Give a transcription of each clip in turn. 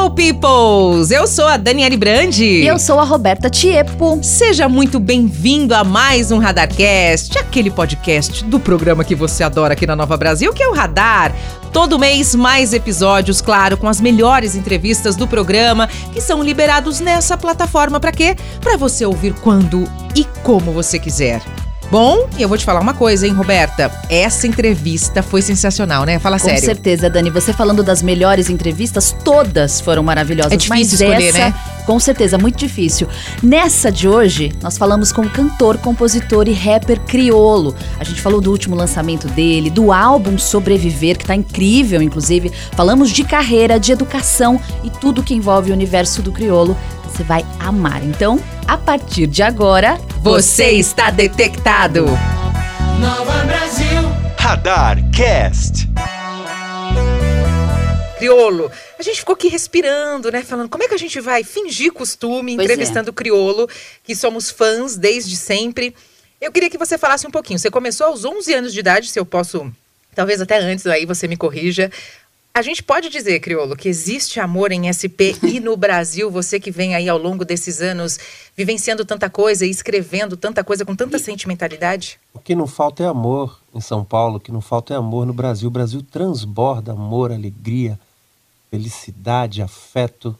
Hello, peoples! Eu sou a Daniele Brandi. E eu sou a Roberta Tiepo. Seja muito bem-vindo a mais um Radarcast, aquele podcast do programa que você adora aqui na Nova Brasil, que é o Radar. Todo mês, mais episódios, claro, com as melhores entrevistas do programa, que são liberados nessa plataforma para quê? Para você ouvir quando e como você quiser. Bom, e eu vou te falar uma coisa, hein, Roberta? Essa entrevista foi sensacional, né? Fala Com sério. Com certeza, Dani. Você falando das melhores entrevistas, todas foram maravilhosas. É difícil escolher, essa, né? Com certeza, muito difícil. Nessa de hoje, nós falamos com o cantor, compositor e rapper Criolo. A gente falou do último lançamento dele, do álbum Sobreviver, que tá incrível, inclusive. Falamos de carreira, de educação e tudo que envolve o universo do Criolo. Você vai amar. Então, a partir de agora, Você está detectado. Nova Brasil. Radar Cast. Criolo. A gente ficou aqui respirando, né? Falando como é que a gente vai fingir costume, Pois entrevistando o Criolo, que somos fãs desde sempre. Eu queria que você falasse um pouquinho. Você começou aos 11 anos de idade, se eu posso, talvez até antes, aí você me corrija. A gente pode dizer, Criolo, que existe amor em SP e no Brasil, você que vem aí ao longo desses anos vivenciando tanta coisa e escrevendo tanta coisa com tanta sentimentalidade? O que não falta é amor em São Paulo, o que não falta é amor no Brasil. O Brasil transborda amor, alegria, felicidade, afeto.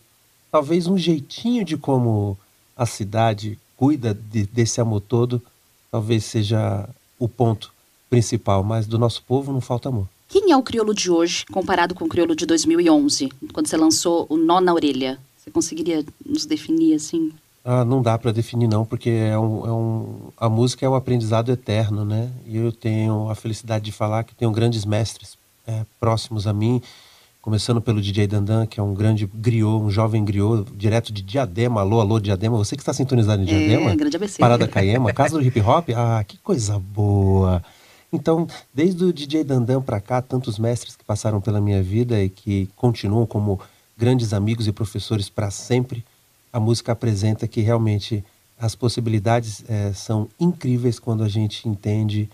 Talvez um jeitinho de como a cidade cuida de, desse amor todo, talvez seja o ponto principal, mas do nosso povo não falta amor. Quem é o crioulo de hoje comparado com o crioulo de 2011, quando você lançou o Nó na Orelha? Você conseguiria nos definir assim? Ah, não dá para definir não, porque é um, é um, a música é um aprendizado eterno, né? E eu tenho a felicidade de falar que tenho grandes mestres é, próximos a mim, começando pelo DJ Dandan, que é um grande griot, um jovem griot, direto de Diadema. Alô, alô, Diadema. Você que está sintonizado em Diadema? É, grande ABC. Parada Caema, casa do hip hop. Ah, que coisa boa. Então, desde o DJ Dandan para cá, tantos mestres que passaram pela minha vida e que continuam como grandes amigos e professores para sempre, a música apresenta que realmente as possibilidades eh, são incríveis quando a gente entende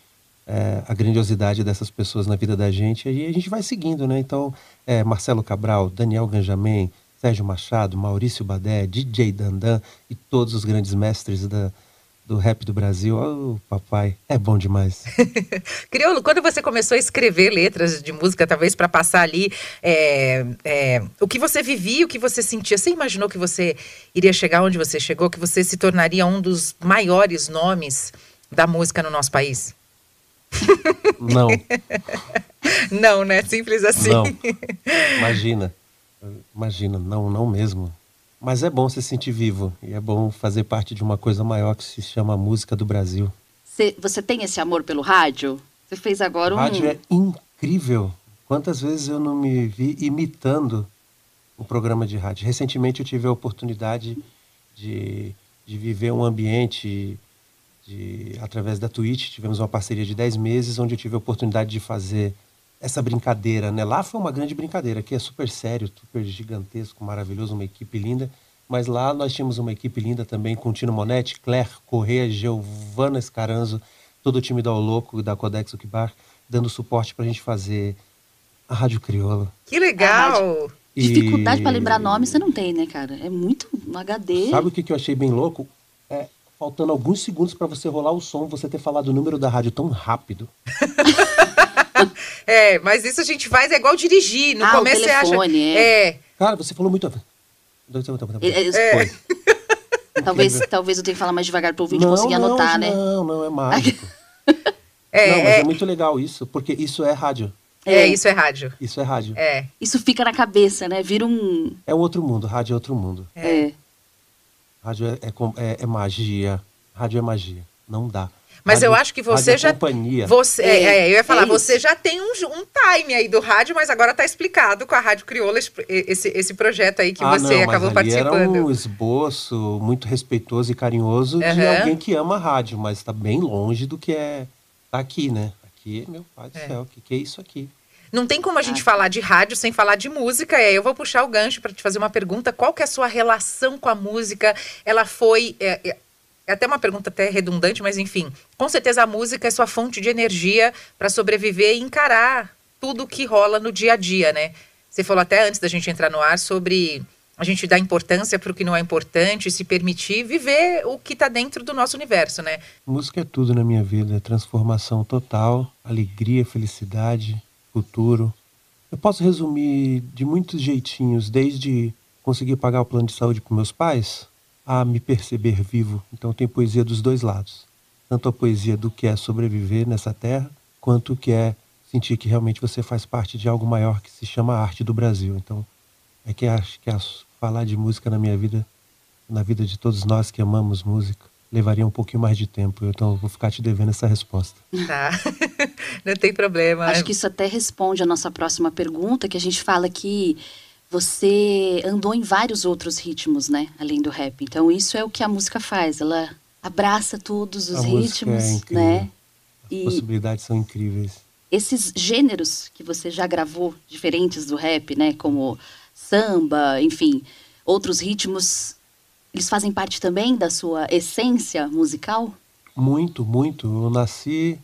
eh, a grandiosidade dessas pessoas na vida da gente e a gente vai seguindo, né? Então, eh, Marcelo Cabral, Daniel Ganjamin, Sérgio Machado, Maurício Badé, DJ Dandan e todos os grandes mestres da, do rap do Brasil. Oh, papai, é bom demais. Criolo, quando você começou a escrever letras de música, talvez para passar ali é, é, o que você vivia, o que você sentia, você imaginou que você iria chegar onde você chegou, que você se tornaria um dos maiores nomes da música no nosso país? Não, Não, né? Simples assim. não. Imagina. Imagina, não, não mesmo. Mas é bom se sentir vivo e é bom fazer parte de uma coisa maior que se chama música do Brasil. Você, você tem esse amor pelo rádio? Você fez agora O um. rádio é incrível. Quantas vezes eu não me vi imitando um programa de rádio? Recentemente eu tive a oportunidade de, de viver um ambiente de, através da Twitch. Tivemos uma parceria de 10 meses onde eu tive a oportunidade de fazer essa brincadeira, né? Lá foi uma grande brincadeira, aqui é super sério, super gigantesco, maravilhoso, uma equipe linda. Mas lá nós tínhamos uma equipe linda também com Tino Monetti, Claire Corrêa, Giovana Escaranzo, todo o time da Oloco e da Codex Uquibar, dando suporte pra gente fazer a Rádio Crioula. Que legal! E Dificuldade pra lembrar nome você não tem, né, cara? É muito no HD. Sabe o que, que eu achei bem louco? É, faltando alguns segundos pra você rolar o som, você ter falado o número da rádio tão rápido. É, mas isso a gente faz é igual dirigir. No Ah, o começo você acha. telefone, É. Cara, você falou muito. É, Foi. Talvez, talvez eu tenha que falar mais devagar para o ouvinte não, conseguir não, anotar, né? Não, não, é mágico. é, não, mas é... é muito legal isso, porque isso é rádio. É, é, isso é rádio. Isso é rádio. É. Isso fica na cabeça, né? Vira um. É outro mundo, rádio é outro mundo. É. Rádio é, é, é magia. Rádio é magia. Não dá. Mas rádio, eu acho que você é já. Companhia. Você, é, é, eu ia falar, é você já tem um, um time aí do rádio, mas agora está explicado com a Rádio Crioula esse, esse projeto aí que ah, você não, acabou mas participando. Era um esboço muito respeitoso e carinhoso uhum. de alguém que ama a rádio, mas está bem longe do que é tá aqui, né? Aqui, meu pai do é. céu, o que, que é isso aqui? Não tem como a gente ah. falar de rádio sem falar de música. E aí eu vou puxar o gancho para te fazer uma pergunta. Qual que é a sua relação com a música? Ela foi. É, é, até uma pergunta até redundante, mas enfim. Com certeza a música é sua fonte de energia para sobreviver e encarar tudo que rola no dia a dia, né? Você falou até antes da gente entrar no ar sobre a gente dar importância para o que não é importante, se permitir viver o que está dentro do nosso universo, né? Música é tudo na minha vida, é transformação total, alegria, felicidade, futuro. Eu posso resumir de muitos jeitinhos, desde conseguir pagar o plano de saúde para meus pais, a me perceber vivo. Então tem poesia dos dois lados. Tanto a poesia do que é sobreviver nessa terra, quanto o que é sentir que realmente você faz parte de algo maior que se chama arte do Brasil. Então, é que acho que falar de música na minha vida, na vida de todos nós que amamos música, levaria um pouquinho mais de tempo. Então, eu vou ficar te devendo essa resposta. Tá. Não tem problema. Acho que isso até responde a nossa próxima pergunta, que a gente fala que você andou em vários outros ritmos, né? Além do rap. Então isso é o que a música faz. Ela abraça todos os a ritmos, é né? As e possibilidades são incríveis. Esses gêneros que você já gravou, diferentes do rap, né? Como samba, enfim, outros ritmos, eles fazem parte também da sua essência musical? Muito, muito. Eu nasci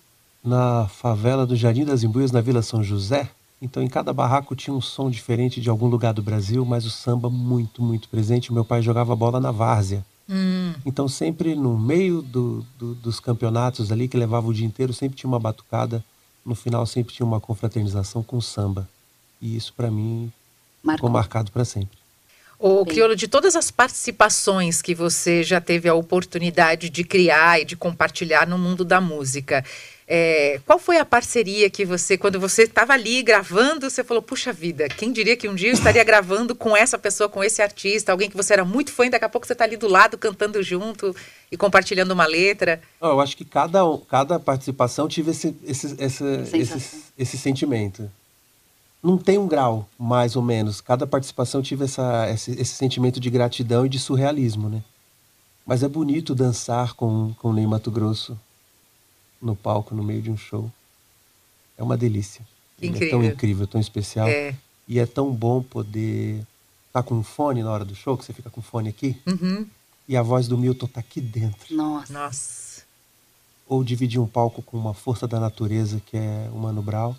na favela do Jardim das Imbuias, na Vila São José. Então, em cada barraco tinha um som diferente de algum lugar do Brasil, mas o samba muito, muito presente. Meu pai jogava bola na várzea. Hum. Então, sempre no meio do, do, dos campeonatos ali, que levava o dia inteiro, sempre tinha uma batucada. No final, sempre tinha uma confraternização com samba. E isso, para mim, Marcou. ficou marcado para sempre. O Criolo, de todas as participações que você já teve a oportunidade de criar e de compartilhar no mundo da música, é, qual foi a parceria que você, quando você estava ali gravando, você falou, puxa vida, quem diria que um dia eu estaria gravando com essa pessoa, com esse artista, alguém que você era muito fã e daqui a pouco você está ali do lado cantando junto e compartilhando uma letra? Eu acho que cada, cada participação tive esse, esse, esse, esse, esse sentimento. Não tem um grau, mais ou menos. Cada participação tive essa, esse, esse sentimento de gratidão e de surrealismo, né? Mas é bonito dançar com, com o Ney Mato Grosso no palco, no meio de um show. É uma delícia. Incrível. É tão incrível, tão especial. É. E é tão bom poder estar tá com um fone na hora do show, que você fica com o fone aqui, uhum. e a voz do Milton tá aqui dentro. Nossa. Nossa. Ou dividir um palco com uma força da natureza, que é o Mano Brown,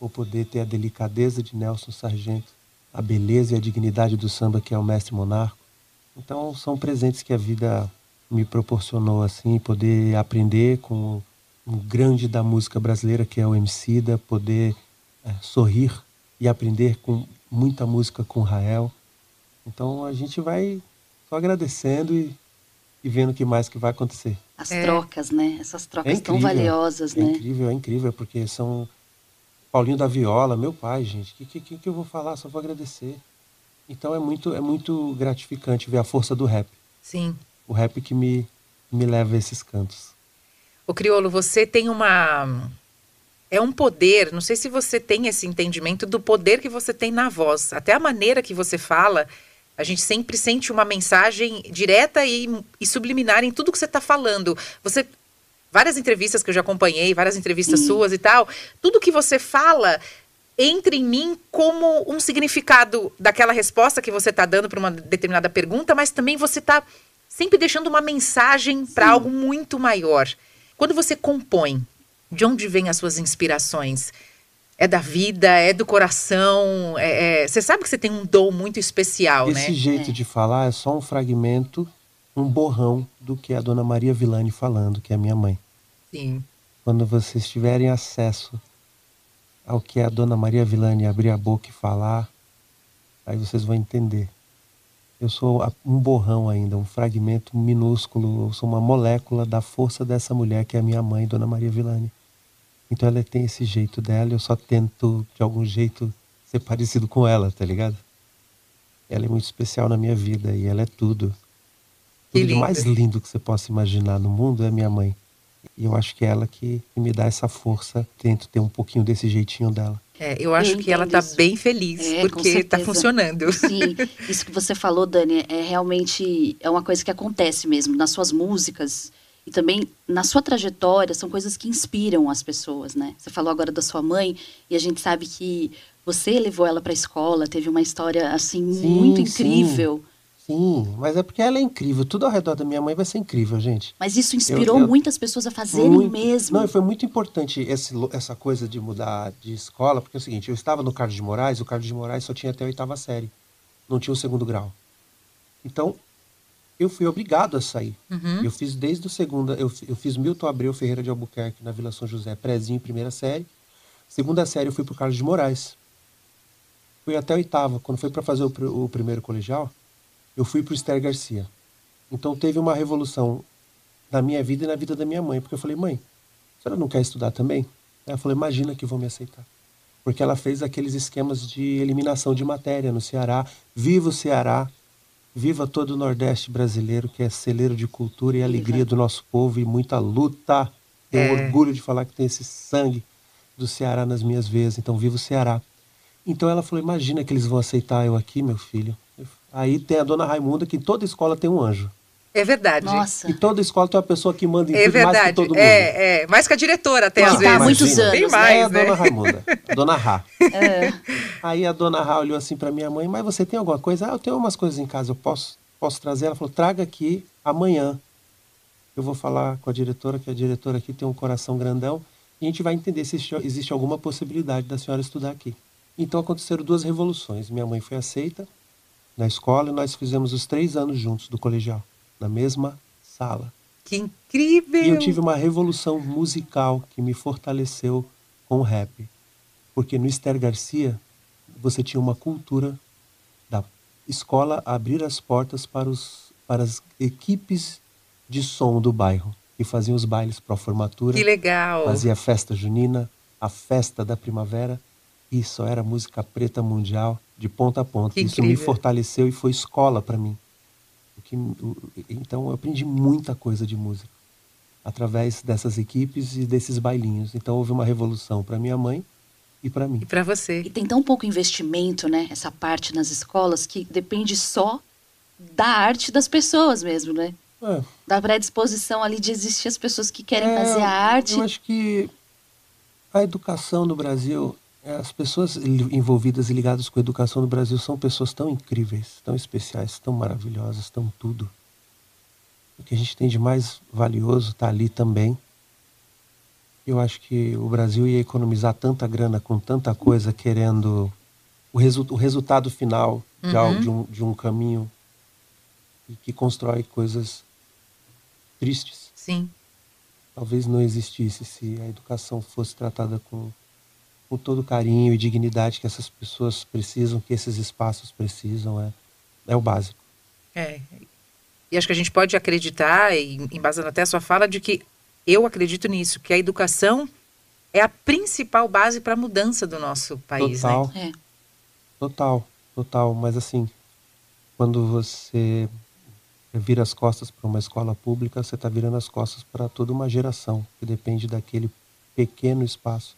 ou poder ter a delicadeza de Nelson Sargento, a beleza e a dignidade do samba, que é o Mestre Monarco. Então, são presentes que a vida me proporcionou, assim, poder aprender com um grande da música brasileira, que é o da poder é, sorrir e aprender com muita música com Rael. Então a gente vai só agradecendo e, e vendo o que mais que vai acontecer. As é. trocas, né? Essas trocas é tão valiosas, é né? É incrível, é incrível, porque são Paulinho da Viola, meu pai, gente. O que, que, que eu vou falar? Só vou agradecer. Então é muito, é muito gratificante ver a força do rap. Sim. O rap que me, me leva a esses cantos. O Criolo, você tem uma. É um poder, não sei se você tem esse entendimento do poder que você tem na voz. Até a maneira que você fala, a gente sempre sente uma mensagem direta e, e subliminar em tudo que você está falando. Você. Várias entrevistas que eu já acompanhei, várias entrevistas uhum. suas e tal, tudo que você fala entra em mim como um significado daquela resposta que você está dando para uma determinada pergunta, mas também você está sempre deixando uma mensagem para algo muito maior. Quando você compõe, de onde vêm as suas inspirações? É da vida, é do coração. É, é... Você sabe que você tem um dom muito especial, Esse né? jeito é. de falar é só um fragmento, um borrão do que a dona Maria Villani falando, que é minha mãe. Sim. Quando vocês tiverem acesso ao que a dona Maria Villani abrir a boca e falar, Aí vocês vão entender. Eu sou um borrão ainda, um fragmento minúsculo, eu sou uma molécula da força dessa mulher que é a minha mãe, Dona Maria Villani. Então ela tem esse jeito dela, eu só tento de algum jeito ser parecido com ela, tá ligado? Ela é muito especial na minha vida e ela é tudo. Tudo mais lindo que você possa imaginar no mundo é minha mãe. E eu acho que é ela que, me dá essa força. Tento ter um pouquinho desse jeitinho dela. É, eu acho eu que ela está bem feliz, é, porque está funcionando. Sim, isso que você falou, Dani, é realmente é uma coisa que acontece mesmo nas suas músicas e também na sua trajetória, são coisas que inspiram as pessoas, né? Você falou agora da sua mãe e a gente sabe que você levou ela para a escola, teve uma história assim sim, muito incrível. Sim. Sim, mas é porque ela é incrível. Tudo ao redor da minha mãe vai ser incrível, gente. Mas isso inspirou eu, eu, muitas pessoas a fazerem muito, mesmo. Não, foi muito importante esse, essa coisa de mudar de escola, porque é o seguinte, eu estava no Carlos de Moraes, o Carlos de Moraes só tinha até a oitava série. Não tinha o segundo grau. Então, eu fui obrigado a sair. Uhum. Eu fiz desde o segunda, eu, eu fiz Milton Abreu Ferreira de Albuquerque na Vila São José, prézinho, primeira série. Segunda série eu fui para o Carlos de Moraes. Fui até a oitava. Quando foi para fazer o, o primeiro colegial, eu fui para o Esther Garcia. Então teve uma revolução na minha vida e na vida da minha mãe, porque eu falei, mãe, a senhora não quer estudar também? Ela falou, imagina que vão me aceitar. Porque ela fez aqueles esquemas de eliminação de matéria no Ceará. Viva o Ceará, viva todo o Nordeste brasileiro, que é celeiro de cultura e alegria do nosso povo e muita luta. Tenho é. orgulho de falar que tem esse sangue do Ceará nas minhas veias. Então, viva o Ceará. Então ela falou: Imagina que eles vão aceitar eu aqui, meu filho. Aí tem a dona Raimunda, que toda escola tem um anjo. É verdade. Nossa. E toda escola tem uma pessoa que manda em é verdade. mais que todo mundo. É, é. Mais que a diretora até, às vezes. há muitos anos. Tem mais, é a né? dona Raimunda. A dona Rá. É. Aí a dona Rá olhou assim para minha mãe, mas você tem alguma coisa? Ah, eu tenho umas coisas em casa, eu posso, posso trazer? Ela falou, traga aqui amanhã. Eu vou falar com a diretora, que a diretora aqui tem um coração grandão, e a gente vai entender se existe alguma possibilidade da senhora estudar aqui. Então aconteceram duas revoluções. Minha mãe foi aceita na escola e nós fizemos os três anos juntos do colegial, na mesma sala. Que incrível! E eu tive uma revolução musical que me fortaleceu com o rap. Porque no Esther Garcia, você tinha uma cultura da escola abrir as portas para, os, para as equipes de som do bairro, que faziam os bailes para a formatura. Que legal! Fazia a festa junina, a festa da primavera, e só era música preta mundial de ponta a ponta. Que Isso incrível. me fortaleceu e foi escola para mim. Que, então eu aprendi muita coisa de música através dessas equipes e desses bailinhos. Então houve uma revolução para minha mãe e para mim. E para você. E tem tão pouco investimento, né, essa parte nas escolas que depende só da arte das pessoas mesmo, né? É. Da predisposição ali de existir as pessoas que querem é, fazer a arte. Eu acho que a educação no Brasil as pessoas envolvidas e ligadas com a educação no Brasil são pessoas tão incríveis, tão especiais, tão maravilhosas, tão tudo. O que a gente tem de mais valioso está ali também. Eu acho que o Brasil ia economizar tanta grana com tanta coisa, querendo o, resu o resultado final uhum. de, algo, de, um, de um caminho e que constrói coisas tristes. Sim. Talvez não existisse se a educação fosse tratada com com todo o carinho e dignidade que essas pessoas precisam, que esses espaços precisam, é, é o básico. É. E acho que a gente pode acreditar, embasando até a sua fala, de que eu acredito nisso, que a educação é a principal base para a mudança do nosso país. Né? Total. Né? É. Total, total. Mas assim, quando você vira as costas para uma escola pública, você está virando as costas para toda uma geração que depende daquele pequeno espaço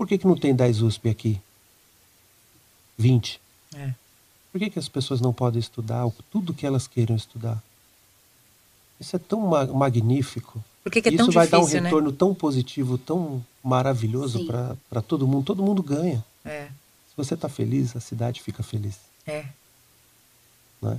por que, que não tem 10 USP aqui? 20? É. Por que, que as pessoas não podem estudar tudo que elas queiram estudar? Isso é tão ma magnífico. Por que, que é Isso tão vai difícil, dar um retorno né? tão positivo, tão maravilhoso para todo mundo. Todo mundo ganha. É. Se você está feliz, a cidade fica feliz. É. Né?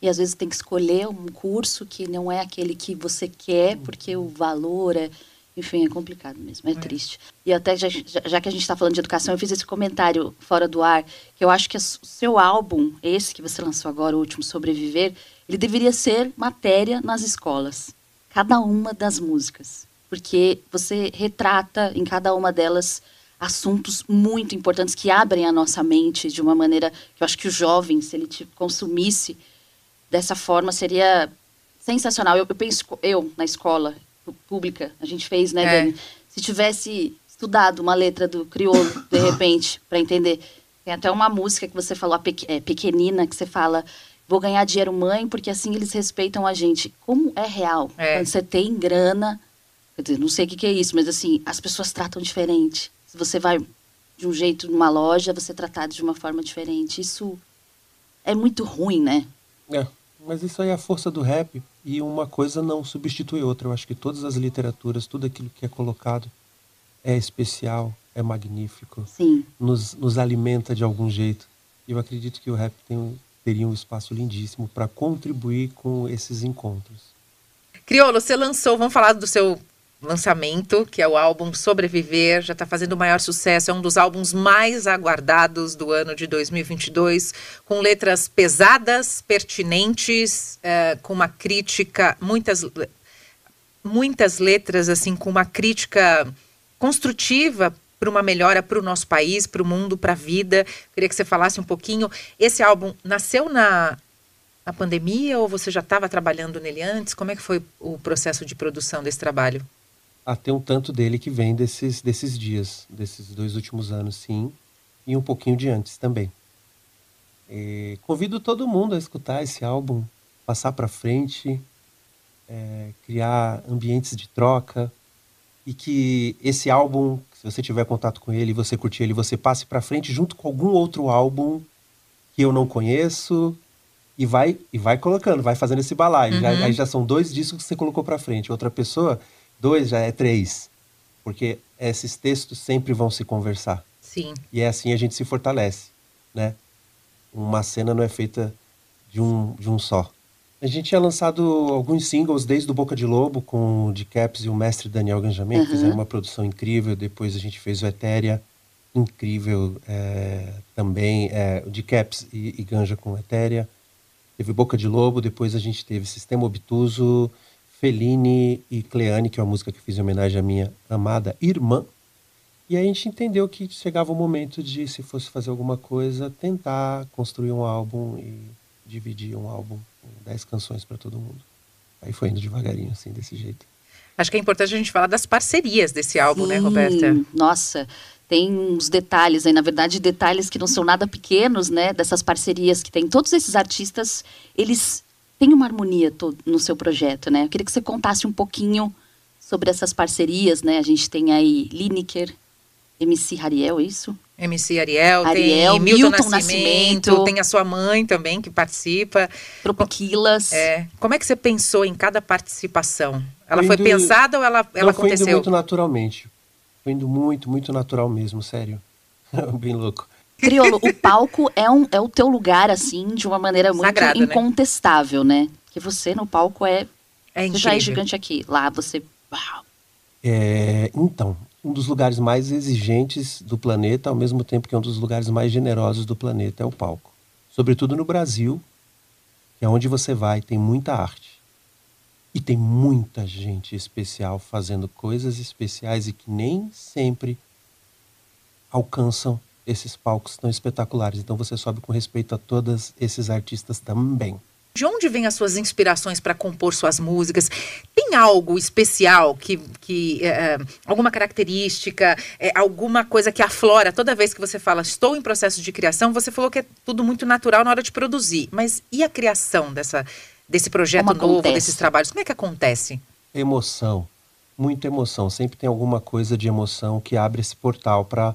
E às vezes tem que escolher um curso que não é aquele que você quer, porque o valor é enfim, é complicado mesmo, é, é. triste. E até já, já, que a gente está falando de educação, eu fiz esse comentário fora do ar, que eu acho que o seu álbum, esse que você lançou agora, o último Sobreviver, ele deveria ser matéria nas escolas. Cada uma das músicas. Porque você retrata em cada uma delas assuntos muito importantes que abrem a nossa mente de uma maneira que eu acho que o jovem, se ele te consumisse dessa forma, seria sensacional. Eu, eu penso, eu, na escola pública, a gente fez, né, é. Dani? Se tivesse estudado uma letra do crioulo, de repente, para entender. Tem até uma música que você falou, a é, pequenina, que você fala, vou ganhar dinheiro mãe, porque assim eles respeitam a gente. Como é real? É. Quando você tem grana, quer dizer, não sei o que, que é isso, mas assim, as pessoas tratam diferente. Se você vai de um jeito numa loja, você é tratado de uma forma diferente. Isso é muito ruim, né? É, mas isso aí é a força do rap e uma coisa não substitui outra. Eu acho que todas as literaturas, tudo aquilo que é colocado é especial, é magnífico. Sim. Nos, nos alimenta de algum jeito. E eu acredito que o rap tem, teria um espaço lindíssimo para contribuir com esses encontros. Criolo, você lançou, vamos falar do seu lançamento, que é o álbum Sobreviver, já está fazendo o maior sucesso, é um dos álbuns mais aguardados do ano de 2022, com letras pesadas, pertinentes, é, com uma crítica, muitas, muitas letras assim, com uma crítica construtiva para uma melhora para o nosso país, para o mundo, para a vida. Queria que você falasse um pouquinho. Esse álbum nasceu na, na pandemia ou você já estava trabalhando nele antes? Como é que foi o processo de produção desse trabalho? Ah, tem um tanto dele que vem desses, desses dias, desses dois últimos anos, sim, e um pouquinho de antes também. E convido todo mundo a escutar esse álbum, passar para frente, é, criar ambientes de troca, e que esse álbum, se você tiver contato com ele, você curtir ele, você passe para frente junto com algum outro álbum que eu não conheço e vai e vai colocando, vai fazendo esse balaio. Uhum. Já, aí já são dois discos que você colocou para frente. Outra pessoa, dois já é três, porque esses textos sempre vão se conversar. Sim. E é assim a gente se fortalece, né? Uma cena não é feita de um de um só. A gente tinha lançado alguns singles desde o Boca de Lobo com o de Caps e o mestre Daniel Ganjamin, uhum. que fizeram uma produção incrível. Depois a gente fez o Etéria, incrível é, também. É, o de Caps e, e Ganja com Etéria. Teve Boca de Lobo, depois a gente teve Sistema Obtuso, Fellini e Cleane, que é uma música que fiz em homenagem à minha amada irmã. E aí a gente entendeu que chegava o momento de, se fosse fazer alguma coisa, tentar construir um álbum e dividir um álbum dez canções para todo mundo. Aí foi indo devagarinho, assim, desse jeito. Acho que é importante a gente falar das parcerias desse álbum, né, Sim, né, Roberta? Nossa, tem uns detalhes aí, na verdade, detalhes que não são nada pequenos, né, dessas parcerias que tem. Todos esses artistas, eles têm uma harmonia no seu projeto, né? Eu queria que você contasse um pouquinho sobre essas parcerias, né? A gente tem aí Lineker, MC Rariel, é isso? MC Ariel, Ariel tem Milton, Milton Nascimento, Nascimento, tem a sua mãe também que participa. Tropiquilas. É. Como é que você pensou em cada participação? Ela foi, foi indo, pensada ou ela, ela não, aconteceu? Foi indo muito naturalmente. Foi indo muito, muito natural mesmo, sério. Bem louco. Criolo, o palco é, um, é o teu lugar, assim, de uma maneira muito Sagrada, né? incontestável, né? né? Que você no palco é. é você já é gigante aqui. Lá você. Uau. É, então, um dos lugares mais exigentes do planeta, ao mesmo tempo que é um dos lugares mais generosos do planeta, é o palco. Sobretudo no Brasil, que é onde você vai, tem muita arte. E tem muita gente especial fazendo coisas especiais e que nem sempre alcançam esses palcos tão espetaculares. Então você sobe com respeito a todos esses artistas também. De onde vêm as suas inspirações para compor suas músicas? Tem algo especial que, que é, alguma característica, é, alguma coisa que aflora toda vez que você fala estou em processo de criação? Você falou que é tudo muito natural na hora de produzir, mas e a criação dessa, desse projeto Como novo, acontece? desses trabalhos? Como é que acontece? Emoção, muita emoção. Sempre tem alguma coisa de emoção que abre esse portal para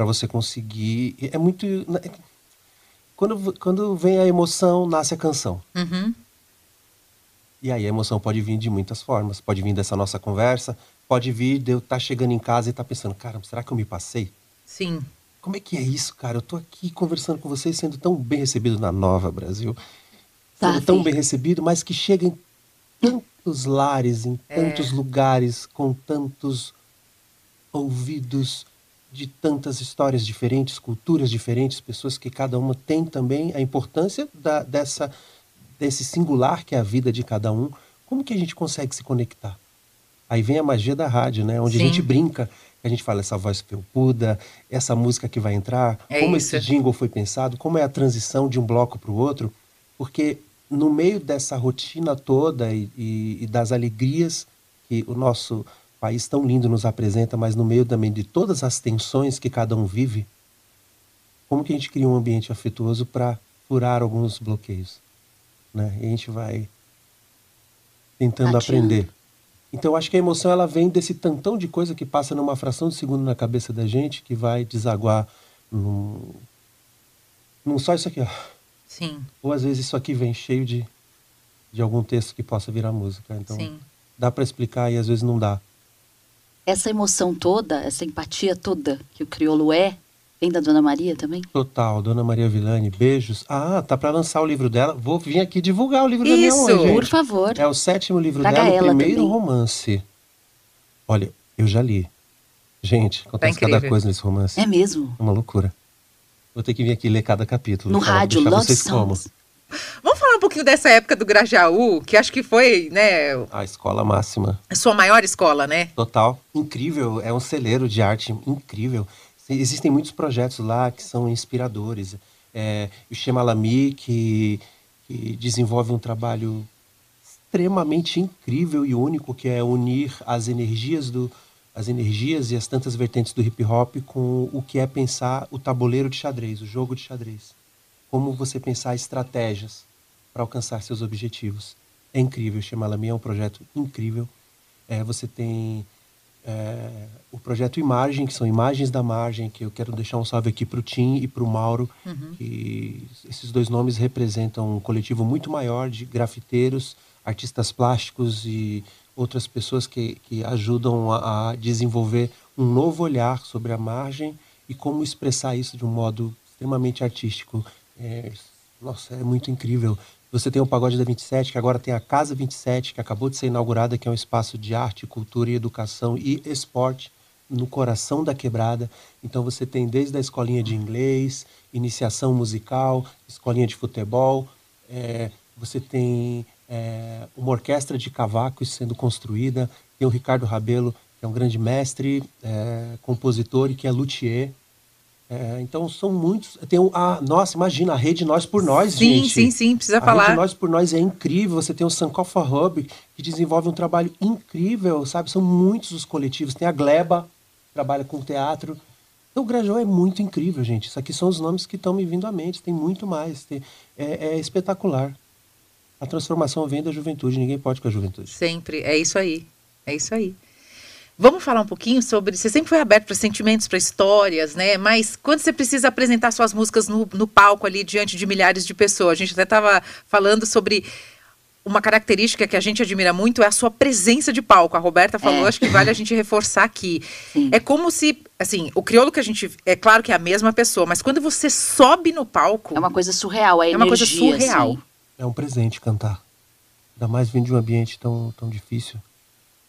para você conseguir. É muito né, quando, quando vem a emoção, nasce a canção. Uhum. E aí a emoção pode vir de muitas formas. Pode vir dessa nossa conversa, pode vir de eu estar tá chegando em casa e estar tá pensando, caramba, será que eu me passei? Sim. Como é que é isso, cara? Eu tô aqui conversando com vocês, sendo tão bem recebido na Nova Brasil. Tá, sendo tão bem recebido, mas que chega em tantos lares, em é. tantos lugares, com tantos ouvidos de tantas histórias diferentes, culturas diferentes, pessoas que cada uma tem também a importância da, dessa, desse singular que é a vida de cada um. Como que a gente consegue se conectar? Aí vem a magia da rádio, né? Onde Sim. a gente brinca, a gente fala essa voz felpuda, essa música que vai entrar, é como isso. esse jingle foi pensado, como é a transição de um bloco para o outro, porque no meio dessa rotina toda e, e, e, das alegrias que o nosso país tão lindo nos apresenta, mas no meio também de todas as tensões que cada um vive, como que a gente cria um ambiente afetuoso para furar alguns bloqueios, né? E a gente vai tentando aprender. Então eu acho que a emoção ela vem desse tantão de coisa que passa numa fração de segundo na cabeça da gente que vai desaguar num, num só isso aqui, ó. Sim. Ou às vezes isso aqui vem cheio de, de algum texto que possa virar música. Então Sim. dá para explicar e às vezes não dá. Essa emoção toda, essa empatia toda que o crioulo é, Vem da Dona Maria também? Total, Dona Maria Villani, beijos. Ah, tá para lançar o livro dela. Vou vir aqui divulgar o livro Isso, da minha mãe, gente. por favor. É o sétimo livro Traga dela, o primeiro também. romance. Olha, eu já li. Gente, acontece tá cada coisa nesse romance. É mesmo? É uma loucura. Vou ter que vir aqui ler cada capítulo. No rádio, Love vocês Songs. Como. Vamos falar um pouquinho dessa época do Grajaú, que acho que foi, né? A escola máxima. A sua maior escola, né? Total. Incrível. É um celeiro de arte incrível. Existem muitos projetos lá que são inspiradores. É, o Shemalami, que, que desenvolve um trabalho extremamente incrível e único, que é unir as energias do as energias e as tantas vertentes do hip hop com o que é pensar o tabuleiro de xadrez, o jogo de xadrez. Como você pensar estratégias para alcançar seus objetivos. É incrível, o Shemalami é um projeto incrível. É, você tem é, o projeto Imagem, que são imagens da margem, que eu quero deixar um salve aqui para o Tim e para o Mauro, uhum. que esses dois nomes representam um coletivo muito maior de grafiteiros, artistas plásticos e outras pessoas que, que ajudam a, a desenvolver um novo olhar sobre a margem e como expressar isso de um modo extremamente artístico. É, nossa, é muito incrível. Você tem o Pagode da 27, que agora tem a Casa 27, que acabou de ser inaugurada, que é um espaço de arte, cultura e educação e esporte no coração da quebrada. Então você tem desde a escolinha de inglês, iniciação musical, escolinha de futebol, é, você tem é, uma orquestra de cavacos sendo construída, tem o Ricardo Rabelo, que é um grande mestre, é, compositor e que é luthier. É, então são muitos. Tem a nossa, imagina a rede Nós por Nós, sim, gente. Sim, sim, sim, precisa a falar. A rede Nós por Nós é incrível. Você tem o Sankofa Hub que desenvolve um trabalho incrível, sabe? São muitos os coletivos. Tem a Gleba que trabalha com teatro. Então o Grajão é muito incrível, gente. Isso aqui são os nomes que estão me vindo à mente. Tem muito mais. Tem, é, é espetacular. A transformação vem da juventude. Ninguém pode com a juventude. Sempre. É isso aí. É isso aí. Vamos falar um pouquinho sobre. Você sempre foi aberto para sentimentos, para histórias, né? Mas quando você precisa apresentar suas músicas no, no palco ali diante de milhares de pessoas, a gente até estava falando sobre uma característica que a gente admira muito é a sua presença de palco. A Roberta falou, é. acho que vale a gente reforçar aqui. Sim. É como se, assim, o crioulo que a gente. É claro que é a mesma pessoa, mas quando você sobe no palco. É uma coisa surreal, é, é uma coisa surreal. Assim. É um presente cantar. Ainda mais vindo de um ambiente tão, tão difícil,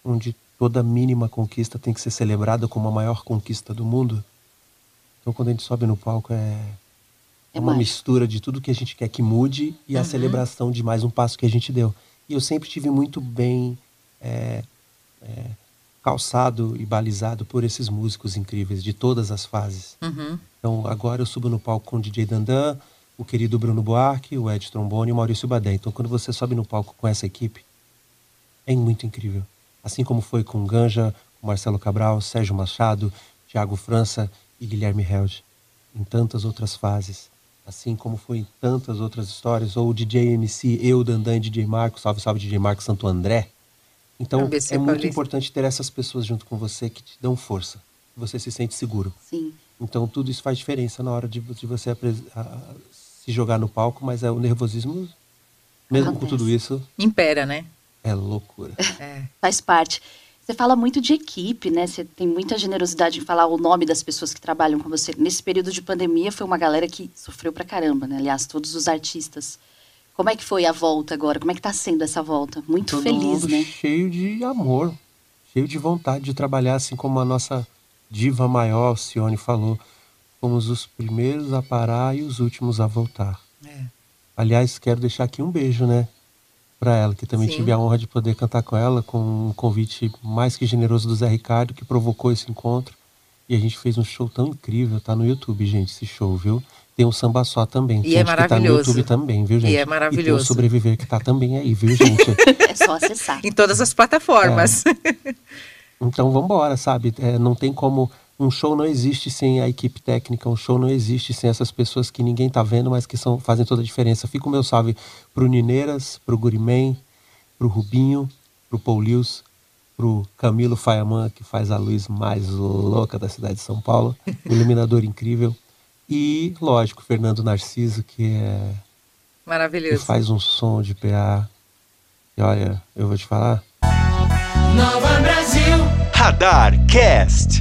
onde toda mínima conquista tem que ser celebrada como a maior conquista do mundo. Então, quando a gente sobe no palco, é, é uma mistura de tudo que a gente quer que mude e uhum. a celebração de mais um passo que a gente deu. E eu sempre tive muito bem é, é, calçado e balizado por esses músicos incríveis de todas as fases. Uhum. Então, agora eu subo no palco com o DJ Dandan, o querido Bruno Buarque, o Ed Trombone e o Maurício Badé. Então, quando você sobe no palco com essa equipe, é muito incrível assim como foi com Ganja, com Marcelo Cabral, Sérgio Machado, Tiago França e Guilherme Held, em tantas outras fases, assim como foi em tantas outras histórias, ou o DJ MC, eu, Dandan e DJ Marco, salve, salve DJ Marco Santo André. Então, é muito importante ter essas pessoas junto com você que te dão força, que você se sente seguro. Sim. Então, tudo isso faz diferença na hora de, de você a, a, se jogar no palco, mas é o nervosismo, mesmo Acontece. com tudo isso... Impera, né? É loucura. É. Faz parte. Você fala muito de equipe, né? Você tem muita generosidade em falar o nome das pessoas que trabalham com você. Nesse período de pandemia foi uma galera que sofreu pra caramba, né? Aliás, todos os artistas. Como é que foi a volta agora? Como é que tá sendo essa volta? Muito Todo feliz, mundo né? Cheio de amor, cheio de vontade de trabalhar, assim como a nossa diva maior, Cione, falou. Fomos os primeiros a parar e os últimos a voltar. É. Aliás, quero deixar aqui um beijo, né? Para ela, que também Sim. tive a honra de poder cantar com ela, com um convite mais que generoso do Zé Ricardo, que provocou esse encontro. E a gente fez um show tão incrível, tá no YouTube, gente, esse show, viu? Tem um samba só também, E gente, é que tá no maravilhoso. YouTube também, viu, gente? E é E tem maravilhoso. o Sobreviver que tá também aí, viu, gente? É só acessar. Em todas as plataformas. Então vamos embora, sabe? É, não tem como. Um show não existe sem a equipe técnica, um show não existe sem essas pessoas que ninguém tá vendo, mas que são, fazem toda a diferença. Fica o meu salve pro Nineiras, pro Guriman, pro Rubinho, pro Paul Lewis, pro Camilo Fayaman, que faz a luz mais louca da cidade de São Paulo, um iluminador incrível. E, lógico, Fernando Narciso, que é que Maravilhoso. faz um som de PA. E olha, eu vou te falar, Nova Brasil. Radar Cast.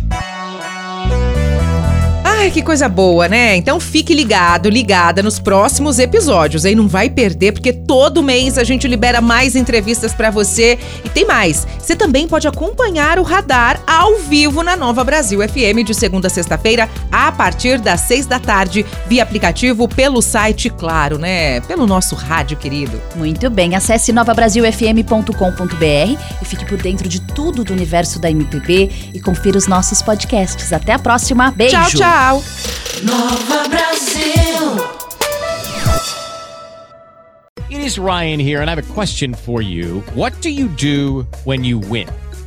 Ai, que coisa boa, né? Então fique ligado, ligada nos próximos episódios, aí não vai perder, porque todo mês a gente libera mais entrevistas pra você. E tem mais, você também pode acompanhar o Radar ao vivo na Nova Brasil FM de segunda a sexta-feira, a partir das seis da tarde, via aplicativo, pelo site, claro, né? Pelo nosso rádio querido. Muito bem, acesse novabrasilfm.com.br e fique por dentro de tudo do universo da MPB e confira os nossos podcasts. Até a próxima. Beijo. Tchau, tchau! Nova Brasil. It is Ryan here, and I have a question for you. What do you do when you win?